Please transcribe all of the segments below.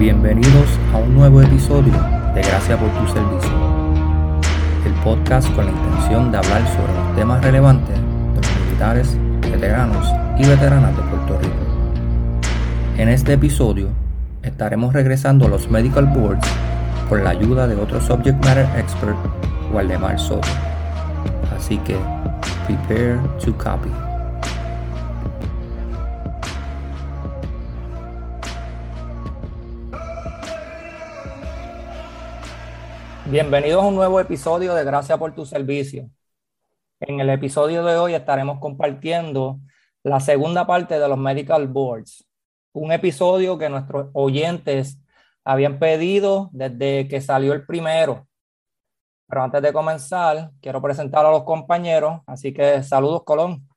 Bienvenidos a un nuevo episodio de Gracias por tu servicio, el podcast con la intención de hablar sobre los temas relevantes de los militares, veteranos y veteranas de Puerto Rico. En este episodio estaremos regresando a los Medical Boards con la ayuda de otro subject matter expert, Waldemar Soto. Así que, prepare to copy. Bienvenidos a un nuevo episodio de Gracias por tu servicio. En el episodio de hoy estaremos compartiendo la segunda parte de los Medical Boards, un episodio que nuestros oyentes habían pedido desde que salió el primero. Pero antes de comenzar, quiero presentar a los compañeros, así que saludos Colón.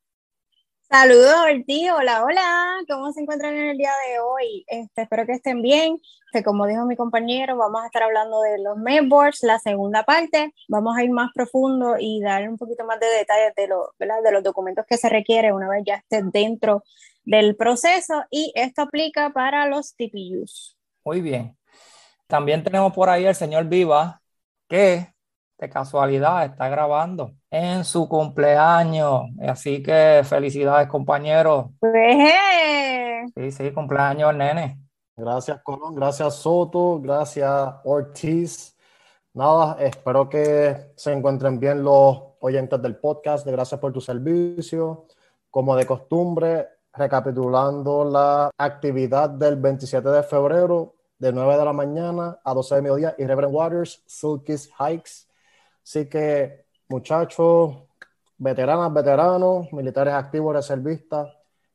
Saludos, Ortiz. Hola, hola. ¿Cómo se encuentran en el día de hoy? Este, espero que estén bien. Que como dijo mi compañero, vamos a estar hablando de los mainboards, la segunda parte. Vamos a ir más profundo y dar un poquito más de detalles de, lo, de los documentos que se requieren una vez ya esté dentro del proceso. Y esto aplica para los TPUs. Muy bien. También tenemos por ahí el señor Viva, que de casualidad está grabando en su cumpleaños. Así que felicidades, compañeros. Sí, sí, cumpleaños, nene. Gracias, Colón. Gracias, Soto. Gracias, Ortiz. Nada, espero que se encuentren bien los oyentes del podcast. Gracias por tu servicio. Como de costumbre, recapitulando la actividad del 27 de febrero de 9 de la mañana a 12 de mediodía y Reverend Waters, Sulkis Hikes. Así que, muchachos, veteranas, veteranos, militares activos, reservistas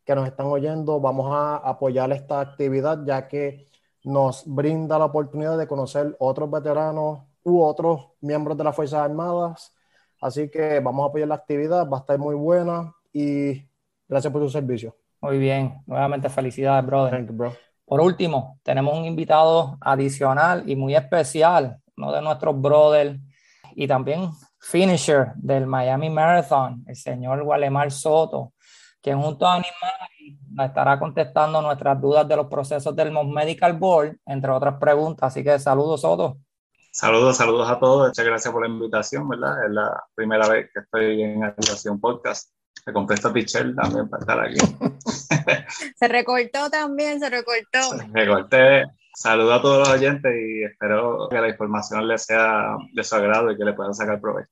que nos están oyendo, vamos a apoyar esta actividad ya que nos brinda la oportunidad de conocer otros veteranos u otros miembros de las Fuerzas Armadas. Así que vamos a apoyar la actividad, va a estar muy buena y gracias por su servicio. Muy bien, nuevamente felicidades, brother. Por último, tenemos un invitado adicional y muy especial, uno de nuestros brothers y también finisher del Miami Marathon, el señor Walemar Soto, quien junto a Animal nos estará contestando nuestras dudas de los procesos del Medical Board, entre otras preguntas. Así que saludos, Soto. Saludos, saludos a todos. Muchas gracias por la invitación, ¿verdad? Es la primera vez que estoy en Activación Podcast. Me compré esta pichel también para estar aquí. se recortó también, se recortó. Se recorté. Saludo a todos los oyentes y espero que la información les sea de su agrado y que le puedan sacar provecho.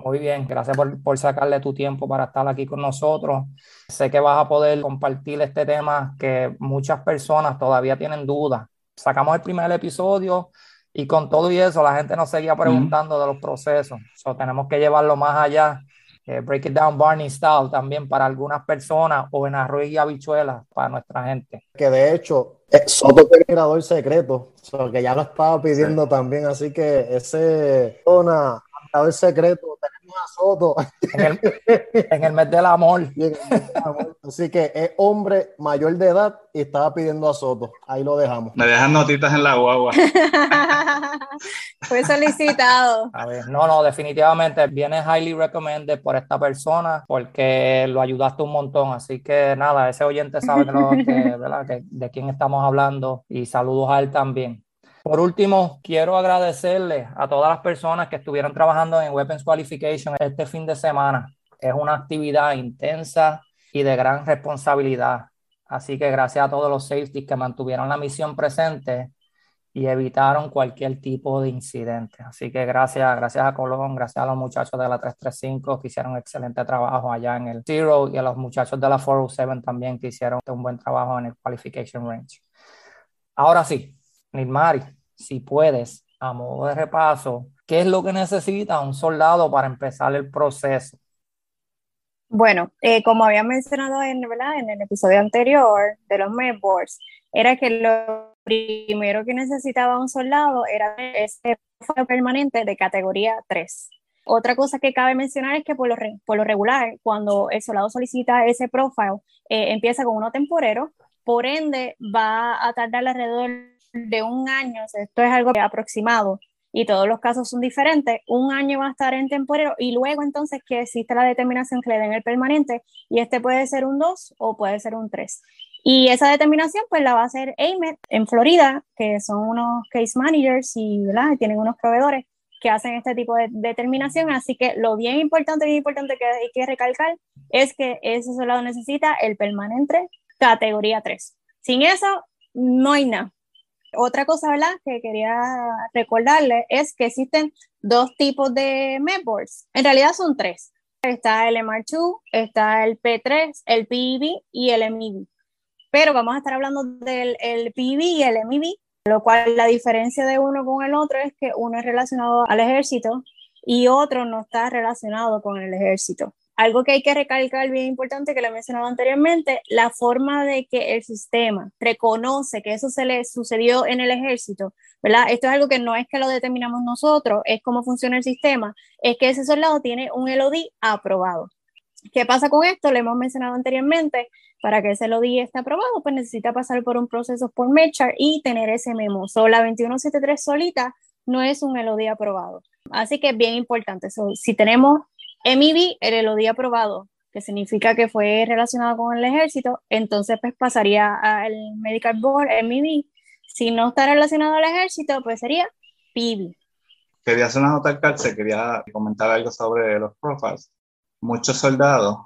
Muy bien, gracias por, por, sacarle tu tiempo para estar aquí con nosotros. Sé que vas a poder compartir este tema que muchas personas todavía tienen dudas. Sacamos el primer episodio y con todo y eso la gente nos seguía preguntando de los procesos. So, tenemos que llevarlo más allá. Eh, break it down Barney style también para algunas personas o en arroz y habichuelas para nuestra gente. Que de hecho eh, Soto tiene el secreto, que ya lo estaba pidiendo también, así que ese zona, el secreto, Soto. En el, mes del amor. Así que es hombre mayor de edad y estaba pidiendo a Soto. Ahí lo dejamos. Me dejan notitas en la guagua. Fue solicitado. A ver, no, no, definitivamente viene highly recommended por esta persona porque lo ayudaste un montón. Así que nada, ese oyente sabe que, de quién estamos hablando y saludos a él también. Por último, quiero agradecerle a todas las personas que estuvieron trabajando en Weapons Qualification este fin de semana. Es una actividad intensa y de gran responsabilidad. Así que gracias a todos los safeties que mantuvieron la misión presente y evitaron cualquier tipo de incidente. Así que gracias, gracias a Colón, gracias a los muchachos de la 335 que hicieron un excelente trabajo allá en el Zero y a los muchachos de la 407 también que hicieron un buen trabajo en el Qualification Range. Ahora sí, Nilmari, si puedes, a modo de repaso, ¿qué es lo que necesita un soldado para empezar el proceso? Bueno, eh, como había mencionado en, el episodio anterior de los Boards, era que lo primero que necesitaba un soldado era ese permanente de categoría 3. Otra cosa que cabe mencionar es que por lo, por lo regular, cuando el soldado solicita ese profile, eh, empieza con uno temporero, por ende va a tardar alrededor de un año, esto es algo aproximado, y todos los casos son diferentes, un año va a estar en temporero y luego entonces que existe la determinación que le den el permanente y este puede ser un 2 o puede ser un 3. Y esa determinación pues la va a hacer AMET en Florida, que son unos case managers y tienen unos proveedores que hacen este tipo de determinación. Así que lo bien importante, bien importante que hay que recalcar es que ese soldado necesita el permanente categoría 3. Sin eso, no hay nada. Otra cosa. Que quería recordarle es que existen dos tipos de medboards. En realidad son tres. Está el MR2, está el P3, el PEB y el MEB. Pero vamos a estar hablando del el PEB y el MEB, lo cual la diferencia de uno con el otro es que uno es relacionado al ejército y otro no está relacionado con el ejército algo que hay que recalcar bien importante que le he mencionado anteriormente, la forma de que el sistema reconoce que eso se le sucedió en el ejército, ¿verdad? Esto es algo que no es que lo determinamos nosotros, es cómo funciona el sistema, es que ese soldado tiene un LOD aprobado. ¿Qué pasa con esto? Le hemos mencionado anteriormente, para que ese LOD esté aprobado, pues necesita pasar por un proceso por MECHAR y tener ese memo. So, la 2173 solita no es un LOD aprobado. Así que es bien importante. si tenemos MEB, el LOD aprobado, que significa que fue relacionado con el ejército, entonces pues pasaría al Medical Board, MEB. Si no está relacionado al ejército, pues sería PIB. Quería hacer una nota al cárcel, quería comentar algo sobre los profiles. Muchos soldados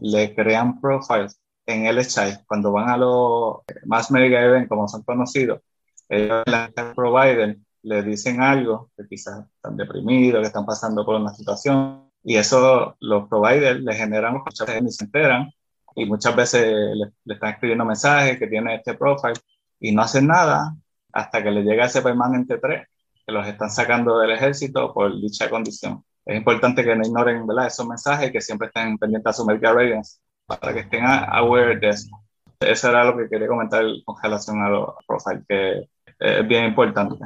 le crean profiles en LHI cuando van a los más mega events, como son conocidos. Ellos, la provider, le dicen algo, que quizás están deprimidos, que están pasando por una situación, y eso los providers le generan muchas veces ni se enteran y muchas veces le, están escribiendo mensajes que tiene este profile y no hacen nada hasta que le llega ese permanente 3 que los están sacando del ejército por dicha condición. Es importante que no ignoren ¿verdad? esos mensajes que siempre estén pendientes a su medical readiness para que estén aware de eso. Eso era lo que quería comentar con relación a los profiles, que es bien importante.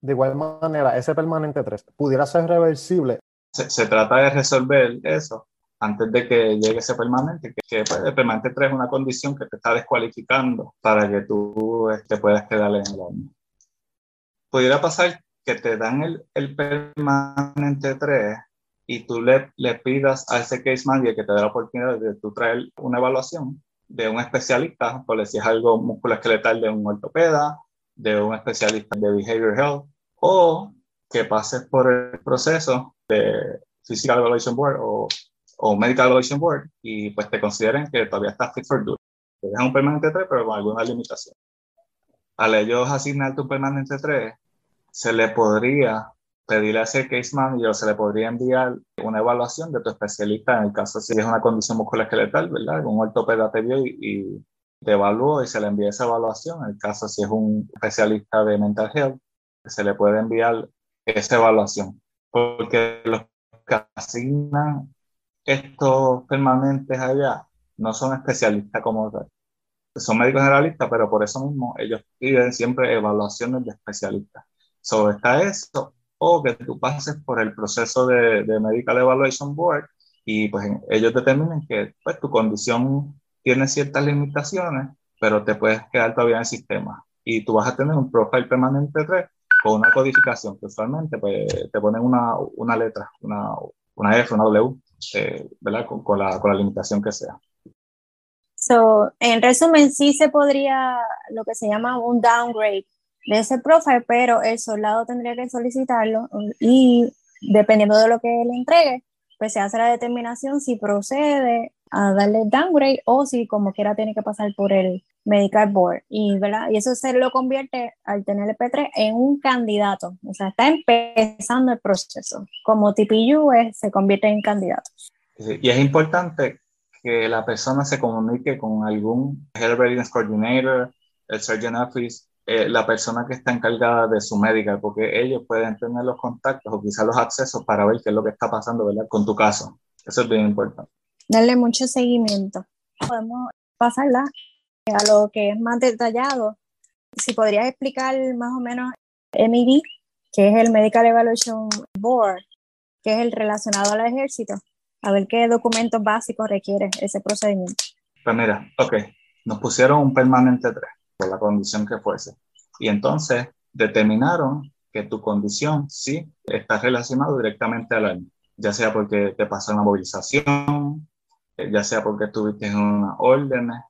De igual manera, ese permanente 3 pudiera ser reversible se, trata de resolver eso antes de que llegue ese permanente, que, pues, el permanente 3 es una condición que te está descualificando para que tú te este, puedas quedar en el año. Pudiera pasar que te dan el, el permanente 3 y tú le, le, pidas a ese case manager que te dé la oportunidad de tú traer una evaluación de un especialista, por decir algo musculoesqueletal de un ortopeda, de un especialista de behavior health, o que pases por el proceso de Physical Evaluation Board o, o Medical Evaluation Board y pues te consideren que todavía estás fit for duty. Dejan un permanente 3, pero con alguna limitación. Al ellos asignarte un permanente 3, se le podría pedir a ese case manager se le podría enviar una evaluación de tu especialista en el caso si es una condición musculoesqueletal, ¿verdad? Un ortopeda te vio y, y, te evaluó y se le envía esa evaluación. En el caso si es un especialista de mental health, se le puede enviar esa evaluación porque los que asignan estos permanentes allá no son especialistas como tal. Son médicos generalistas, pero por eso mismo ellos piden siempre evaluaciones de especialistas. Sobre está eso, o que tú pases por el proceso de, de Medical Evaluation Board y pues ellos determinen que pues, tu condición tiene ciertas limitaciones, pero te puedes quedar todavía en el sistema. Y tú vas a tener un profile permanente 3 con una codificación que usualmente pues, te ponen una, una letra, una, una, F, una W, eh, ¿verdad? Con, la, con, la, limitación que sea. So, en resumen, sí se podría lo que se llama un downgrade de ese profile, pero el soldado tendría que solicitarlo y dependiendo de lo que le entregue, pues se hace la determinación si procede a darle downgrade o si como quiera tiene que pasar por el medical board y, ¿verdad? y eso se lo convierte al tener el P3 en un candidato, o sea, está empezando el proceso, como TPU es, se convierte en candidato. Y es importante que la persona se comunique con algún Health Readiness Coordinator, el Surgeon Office, eh, la persona que está encargada de su médica, porque ellos pueden tener los contactos o quizás los accesos para ver qué es lo que está pasando ¿verdad? con tu caso. Eso es bien importante darle mucho seguimiento. Podemos pasarla a lo que es más detallado. Si podrías explicar más o menos MED, que es el Medical Evaluation Board, que es el relacionado al ejército, a ver qué documentos básicos requiere ese procedimiento. Pues mira, ok, nos pusieron un permanente 3 por la condición que fuese. Y entonces determinaron que tu condición sí está relacionada directamente al año, ya sea porque te pasó una movilización, ya sea porque estuviste en una órdenes,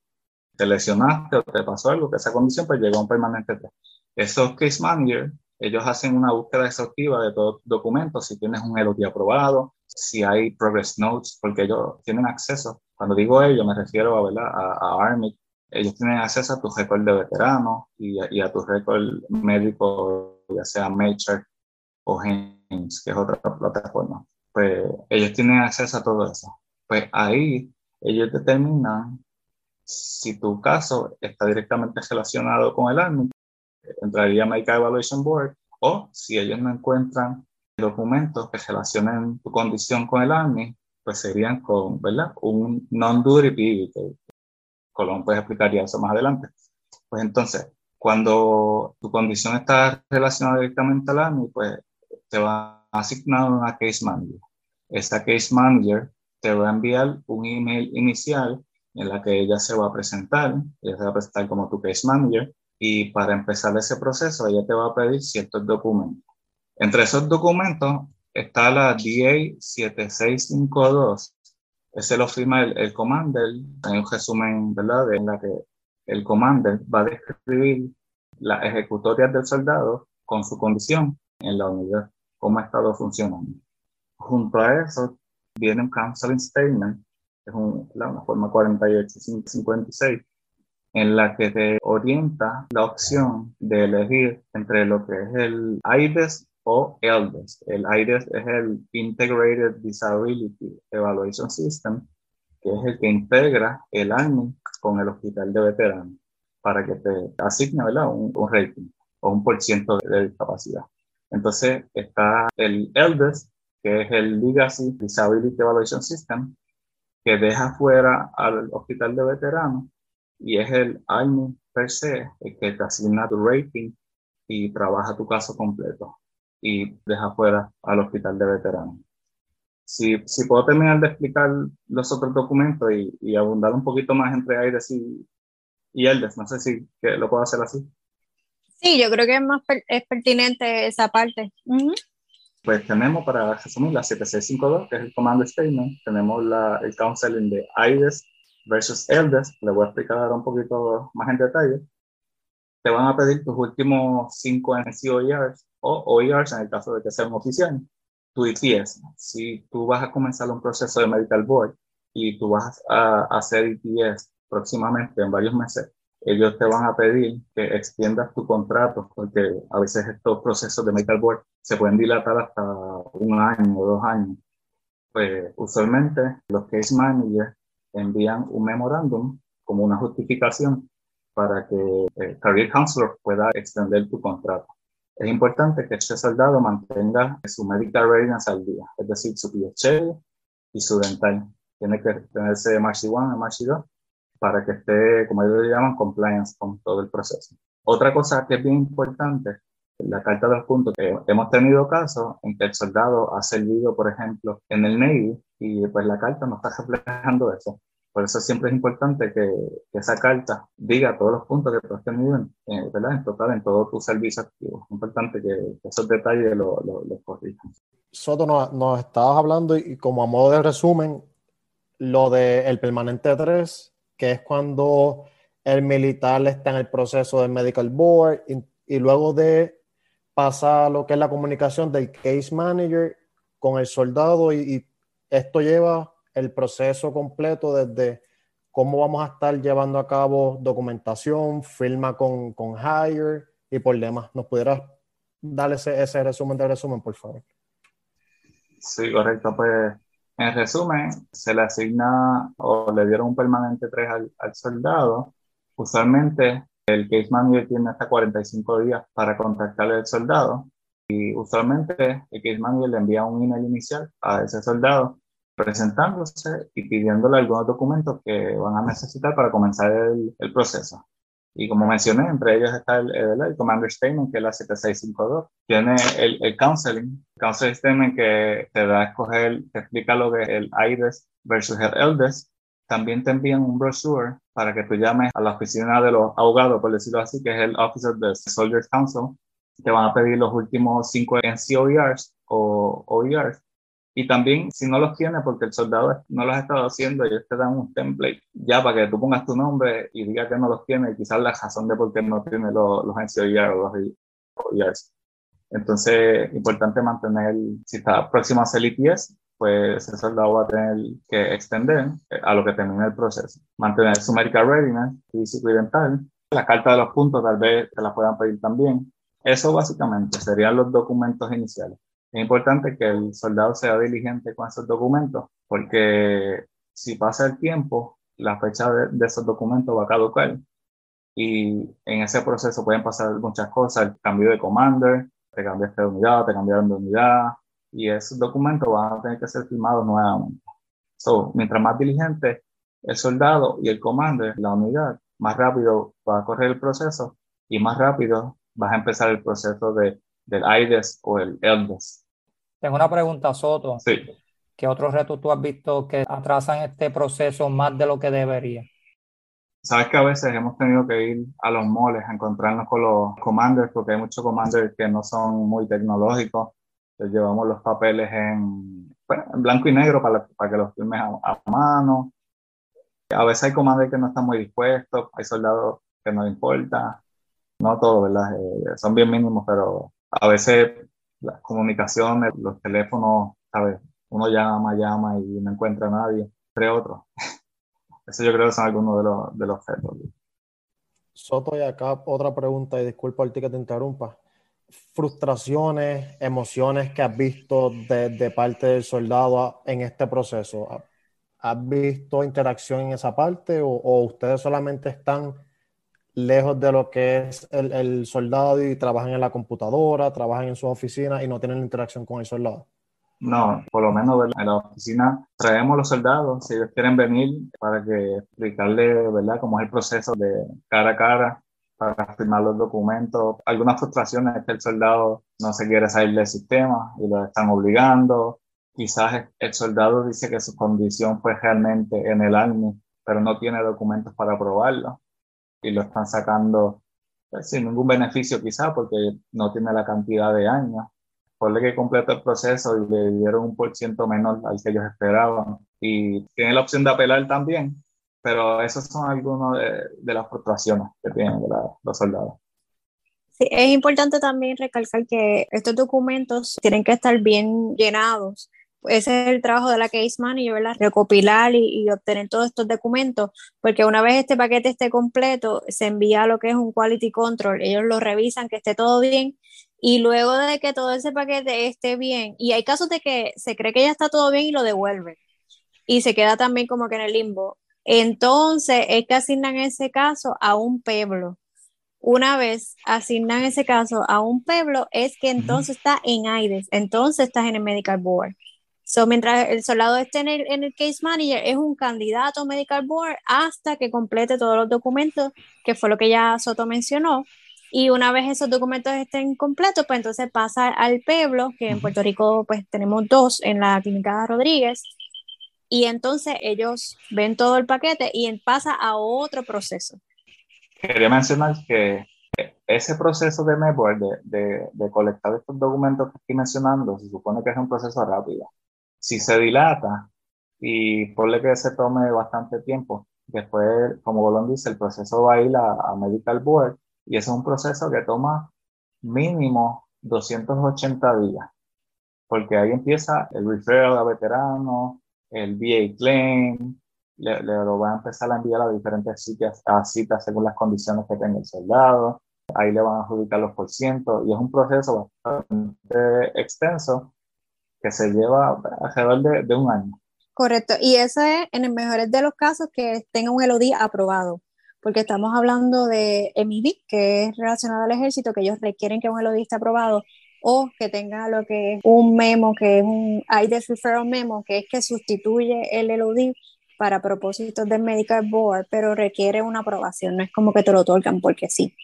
te lesionaste o te pasó algo, que esa condición pues llegó a un permanente 3. Esos case manager, ellos hacen una búsqueda exhaustiva de todos documentos, si tienes un LOT aprobado, si hay progress notes, porque ellos tienen acceso. Cuando digo ellos, me refiero a, ¿verdad? a, Army, ellos tienen acceso a tu récord de veterano y a, tu récord médico, ya sea Mature o James, que es otra plataforma. Pues ellos tienen acceso a todo eso. Pues ahí ellos determinan si tu caso está directamente relacionado con el Army, entraría Medical Evaluation Board, o si ellos no encuentran documentos que relacionen tu condición con el Army, pues serían con, ¿verdad? Un non-duty PV, Colón pues explicaría eso más adelante. Pues entonces, cuando tu condición está relacionada directamente al Army, pues te va a asignar una case manager. Esa case manager te va a enviar un email inicial en la que ella se va a presentar, ella se va a presentar como tu case manager y para empezar ese proceso ella te va a pedir ciertos documentos. Entre esos documentos está la DA 7652, ese lo firma el, el commander, hay un resumen, ¿verdad?, en la que el commander va a describir las ejecutorias del soldado con su condición en la unidad, cómo ha estado funcionando. Junto a eso viene un counseling statement, es un, una forma 4856, en la que te orienta la opción de elegir entre lo que es el IDES o ELDES. El IDES es el Integrated Disability Evaluation System, que es el que integra el ARMY con el hospital de veteranos para que te asigne Un, un, rating o un por ciento de discapacidad. Entonces está el ELDES, que es el Legacy Disability Evaluation System, que deja fuera al hospital de veteranos y es el ARMY per se el que te asigna tu rating y trabaja tu caso completo y deja fuera al hospital de veteranos. Si, si puedo terminar de explicar los otros documentos y, y abundar un poquito más entre AIDES y, y ELDES, no sé si que lo puedo hacer así. Sí, yo creo que es más es pertinente esa parte. Pues tenemos, para resumir, la 7652, que es el Command Statement, tenemos la, el counseling de AIDES versus ELDES, le voy a explicar un poquito más en detalle. Te van a pedir tus últimos cinco NCOERs o OERs en el caso de que sea un oficial, tu IPS. Si tú vas a comenzar un proceso de Medical Board y tú vas a hacer IPS próximamente en varios meses, ellos te van a pedir que extiendas tu contrato, porque a veces estos procesos de Medical Board se pueden dilatar hasta un año o dos años. Pues usualmente los case managers envían un memorándum como una justificación para que el Career Counselor pueda extender tu contrato es importante que este soldado mantenga su medical readiness al día, es decir, su PHA y su dental. Tiene que tenerse MRC 1 y MRC 2 para que esté, como ellos le llaman, compliance con todo el proceso. Otra cosa que es bien importante, la carta de los puntos, que hemos tenido casos en que el soldado ha servido, por ejemplo, en el Navy y pues la carta no está reflejando eso. Por eso siempre es importante que, esa carta diga todos los puntos que tú has tenido en, eh, en total en todo tu servicio activo. Es importante que, esos detalles los lo, lo corrijan. Soto, nos, nos, estabas hablando y como a modo de resumen, lo del permanente 3, que es cuando el militar está en el proceso del medical board y, luego de pasar lo que es la comunicación del case manager con el soldado y, y esto lleva el proceso completo desde cómo vamos a estar llevando a cabo documentación, firma con, con Hire y por demás. ¿Nos pudieras dar ese, ese resumen de resumen, por favor? Sí, correcto. Pues en resumen, se le asigna o le dieron un permanente 3 al, soldado. Usualmente el case manager tiene hasta 45 días para contactar al soldado y usualmente el case manager le envía un email inicial a ese soldado presentándose y pidiéndole algunos documentos que van a necesitar para comenzar el proceso. Y como mencioné, entre ellos está el, el, Commander Statement, que es la 7652. Tiene el, el Counseling, Counseling Statement que te da a escoger, te explica lo que es el IDES versus el ELDES. También te envían un brochure para que tú llames a la oficina de los abogados, por decirlo así, que es el Office of the Soldiers Council. Te van a pedir los últimos cinco NCOERs o OERs Y también, si no los tienes, porque el soldado no los ha estado haciendo, ellos te dan un template ya para que tú pongas tu nombre y digas que no los tiene, y quizás la razón de por qué no tiene los, los NCOER o los ERs. Entonces, importante mantener, si está próximo a hacer ITS, pues ese soldado va a tener que extender a lo que termine el proceso. Mantener su medical readiness físico y dental. La carta de los puntos tal vez te la puedan pedir también. Eso básicamente serían los documentos iniciales. Es importante que el soldado sea diligente con esos documentos, porque si pasa el tiempo, la fecha de, esos documentos va a caducar. Y en ese proceso pueden pasar muchas cosas, el cambio de commander, te cambiaste de unidad, te cambiaron de unidad, y esos documentos van a tener que ser firmados nuevamente. So, mientras más diligente el soldado y el commander, la unidad, más rápido va a correr el proceso y más rápido vas a empezar el proceso de, del IDES o el ELDES. Tengo una pregunta, Soto. Sí. ¿Qué otros retos tú has visto que atrasan este proceso más de lo que debería? Sabes que a veces hemos tenido que ir a los moles a encontrarnos con los commanders porque hay muchos commanders que no son muy tecnológicos. Les llevamos los papeles en, blanco y negro para, para que los firmes a, mano. A veces hay commanders que no están muy dispuestos, hay soldados que no les importa. No todo, ¿verdad? Eh, son bien mínimos, pero a veces las comunicaciones, los teléfonos, ¿sabes? Uno llama, llama y no encuentra a nadie, entre otros. Eso yo creo que son algunos de los, de los retos. Soto, y acá otra pregunta, y disculpa el que te interrumpa. Frustraciones, emociones que has visto de, parte del soldado en este proceso. ¿Has visto interacción en esa parte o, o ustedes solamente están lejos de lo que es el, soldado y trabajan en la computadora, trabajan en su oficina y no tienen interacción con el soldado. No, por lo menos en la oficina traemos los soldados, si ellos quieren venir, para que explicarle, ¿verdad?, cómo es el proceso de cara a cara, para firmar los documentos. Algunas frustraciones es que el soldado no se quiere salir del sistema y lo están obligando. Quizás el soldado dice que su condición fue realmente en el Army, pero no tiene documentos para probarlo y lo están sacando pues, sin ningún beneficio quizá porque no tiene la cantidad de años. Ponle que completó el proceso y le dieron un por ciento menor al que ellos esperaban. Y tiene la opción de apelar también, pero esas son algunas de, las frustraciones que tienen los soldados. Sí, es importante también recalcar que estos documentos tienen que estar bien llenados ese es el trabajo de la case manager, ¿verdad? Recopilar y, obtener todos estos documentos, porque una vez este paquete esté completo, se envía lo que es un quality control, ellos lo revisan, que esté todo bien, y luego de que todo ese paquete esté bien, y hay casos de que se cree que ya está todo bien y lo devuelven, y se queda también como que en el limbo. Entonces es que asignan ese caso a un pueblo. Una vez asignan ese caso a un pueblo, es que entonces está en AIDES, entonces estás en el Medical Board. So, mientras el soldado esté en el, en el case manager, es un candidato medical board hasta que complete todos los documentos, que fue lo que ya Soto mencionó. Y una vez esos documentos estén completos, pues entonces pasa al pueblo, que en Puerto Rico pues tenemos dos en la clínica Rodríguez, y entonces ellos ven todo el paquete y pasa a otro proceso. Quería mencionar que ese proceso de MedBoard, de, de, de colectar estos documentos que estoy mencionando, se supone que es un proceso rápido si se dilata y ponle que se tome bastante tiempo, después, como Bolón dice, el proceso va a ir a, Medical Board y ese es un proceso que toma mínimo 280 días, porque ahí empieza el referral a veteranos, el VA claim, le, lo van a empezar a enviar a diferentes citas, a citas según las condiciones que tenga el soldado, ahí le van a adjudicar los por ciento y es un proceso bastante extenso que se lleva alrededor de, un año. Correcto, y eso es en el mejor de los casos que tenga un LOD aprobado, porque estamos hablando de MIB, que es relacionado al ejército, que ellos requieren que un LOD esté aprobado, o que tenga lo que es un memo, que es un IDES Referral Memo, que es que sustituye el LOD para propósitos del Medical Board, pero requiere una aprobación, no es como que te lo otorgan porque sí.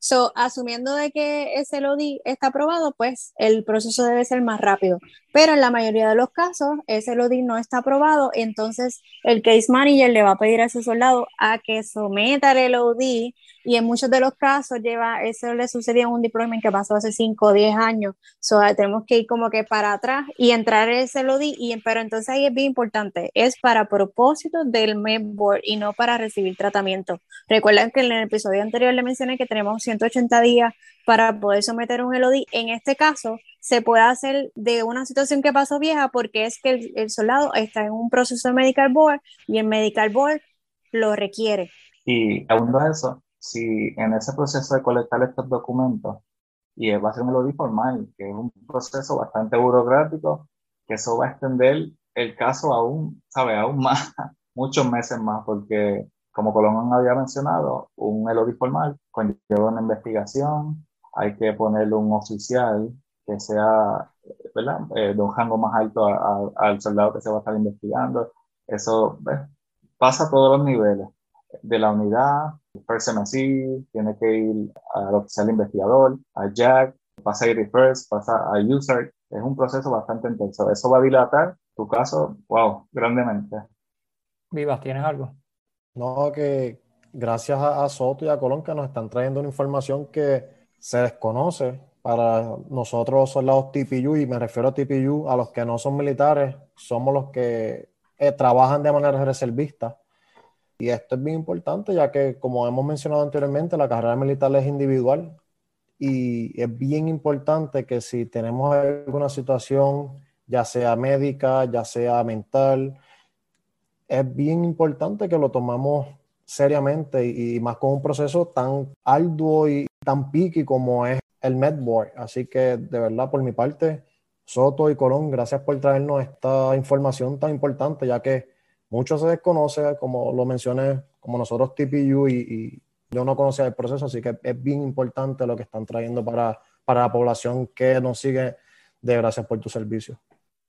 So, asumiendo de que ese LODI está aprobado, pues el proceso debe ser más rápido. Pero en la mayoría de los casos, ese LODI no está aprobado, entonces el case manager le va a pedir a ese soldado a que someta el LOD y en muchos de los casos lleva, eso le sucedió en un deployment que pasó hace 5 o 10 años, so, tenemos que ir como que para atrás y entrar en ese LODI, y, pero entonces ahí es bien importante, es para propósito del MedBoard y no para recibir tratamiento. Recuerden que en el episodio anterior le mencioné que tenemos 180 días para poder someter un LOD. En este caso, se puede hacer de una situación que pasó vieja porque es que el, el soldado está en un proceso de medical board y el medical board lo requiere. Y aún de eso, si en ese proceso de colectar estos documentos, y va a ser un LODI formal, que es un proceso bastante burocrático, que eso va a extender el caso aún, ¿sabe? Aún más, muchos meses más, porque como Colón había mencionado, un LODI formal conlleva una investigación, hay que ponerle un oficial que sea, ¿verdad? Eh, de un rango más alto al soldado que se va a estar investigando. Eso pasa a todos los niveles de la unidad, First MSC, tiene que ir al oficial investigador, a Jack, pasa a ir first, pasa a user. Es un proceso bastante intenso. Eso va a dilatar tu caso, wow, grandemente. Vivas, ¿tienes algo? No, que gracias a, a Soto y a Colón que nos están trayendo una información que se desconoce para nosotros los soldados TPU, y me refiero a TPU, a los que no son militares, somos los que eh, trabajan de manera reservista y esto es bien importante, ya que, como hemos mencionado anteriormente, la carrera militar es individual y es bien importante que si tenemos alguna situación, ya sea médica, ya sea mental, es bien importante que lo tomamos seriamente y, más con un proceso tan arduo y tan piqui como es el MedBoard. Así que, de verdad, por mi parte, Soto y Colón, gracias por traernos esta información tan importante, ya que mucho se desconoce, como lo mencioné, como nosotros TPU y, yo no conocía el proceso, así que es bien importante lo que están trayendo para, para la población que nos sigue. De gracias por tu servicio.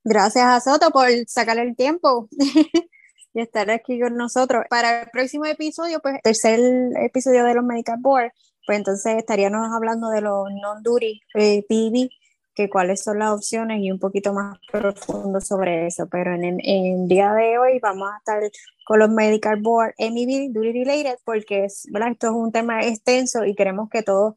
Gracias a Soto por sacar el tiempo y estar aquí con nosotros. Para el próximo episodio, pues tercer episodio de los Medical Board, pues entonces estaríamos hablando de los non-duty eh, que cuáles son las opciones y un poquito más profundo sobre eso. Pero en el, día de hoy vamos a estar con los Medical Board MEB Duty Related porque es, ¿verdad? esto es un tema extenso y queremos que todos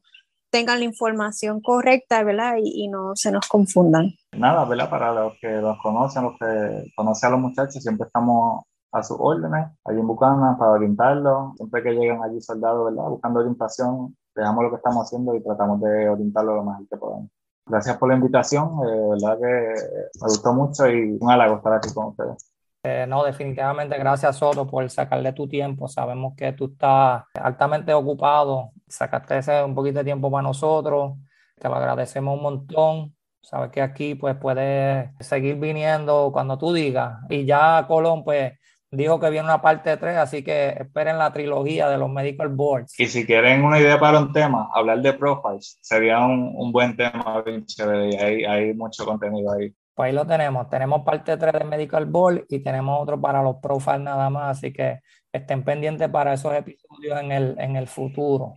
tengan la información correcta ¿verdad? Y, y no se nos confundan. Nada, ¿verdad? Para los que los conocen, los que conocen a los muchachos, siempre estamos a sus órdenes, allí en Bucana, para orientarlos. Siempre que llegan allí soldados, ¿verdad? Buscando orientación, dejamos lo que estamos haciendo y tratamos de orientarlo lo mejor que podamos. Gracias por la invitación, eh, verdad que me gustó mucho y un halago estar aquí con ustedes. Eh, no, definitivamente gracias Soto por sacarle tu tiempo. Sabemos que tú estás altamente ocupado. Sacaste ese un poquito de tiempo para nosotros. Te lo agradecemos un montón. Sabes que aquí pues puedes seguir viniendo cuando tú digas. Y ya Colón pues dijo que viene una parte 3, así que esperen la trilogía de los medical boards. Y si quieren una idea para un tema, hablar de profiles sería un, un buen tema bien chévere y hay, hay, mucho contenido ahí. Pues ahí lo tenemos, tenemos parte 3 de medical board y tenemos otro para los profiles nada más, así que estén pendientes para esos episodios en el, en el futuro.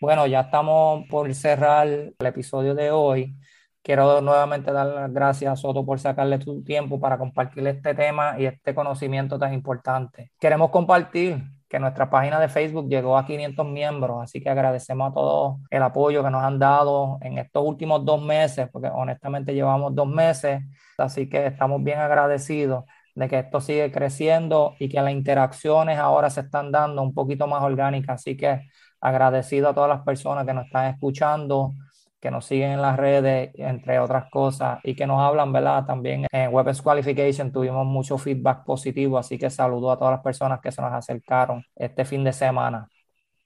Bueno, ya estamos por cerrar el episodio de hoy. Quiero nuevamente dar las gracias a Soto por sacarle tu tiempo para compartir este tema y este conocimiento tan importante. Queremos compartir que nuestra página de Facebook llegó a 500 miembros, así que agradecemos a todos el apoyo que nos han dado en estos últimos dos meses, porque honestamente llevamos dos meses, así que estamos bien agradecidos de que esto sigue creciendo y que las interacciones ahora se están dando un poquito más orgánicas, así que agradecido a todas las personas que nos están escuchando, que nos siguen en las redes, entre otras cosas, y que nos hablan, ¿verdad? También en WebEx Qualification tuvimos mucho feedback positivo, así que saludo a todas las personas que se nos acercaron este fin de semana.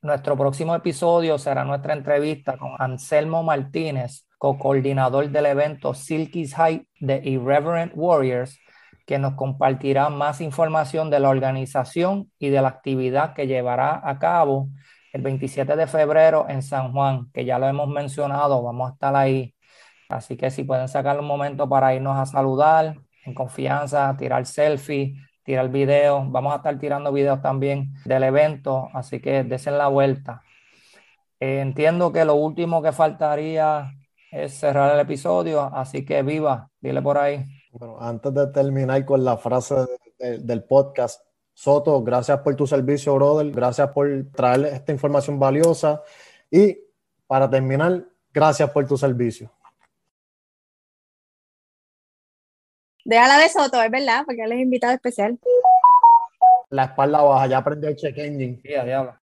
Nuestro próximo episodio será nuestra entrevista con Anselmo Martínez, co-coordinador del evento Silky's High de Irreverent Warriors, que nos compartirá más información de la organización y de la actividad que llevará a cabo el 27 de febrero en San Juan, que ya lo hemos mencionado, vamos a estar ahí. Así que si pueden sacar un momento para irnos a saludar en confianza, tirar selfie, tirar video, vamos a estar tirando videos también del evento, así que desen la vuelta. Eh, entiendo que lo último que faltaría es cerrar el episodio, así que viva, dile por ahí. Bueno, antes de terminar con la frase del podcast, Soto, gracias por tu servicio, brother. Gracias por traer esta información valiosa. Y para terminar, gracias por tu servicio. Déjala de Soto, es verdad, porque él es invitado especial. La espalda baja, ya aprendió el check engine. Sí, a diablo.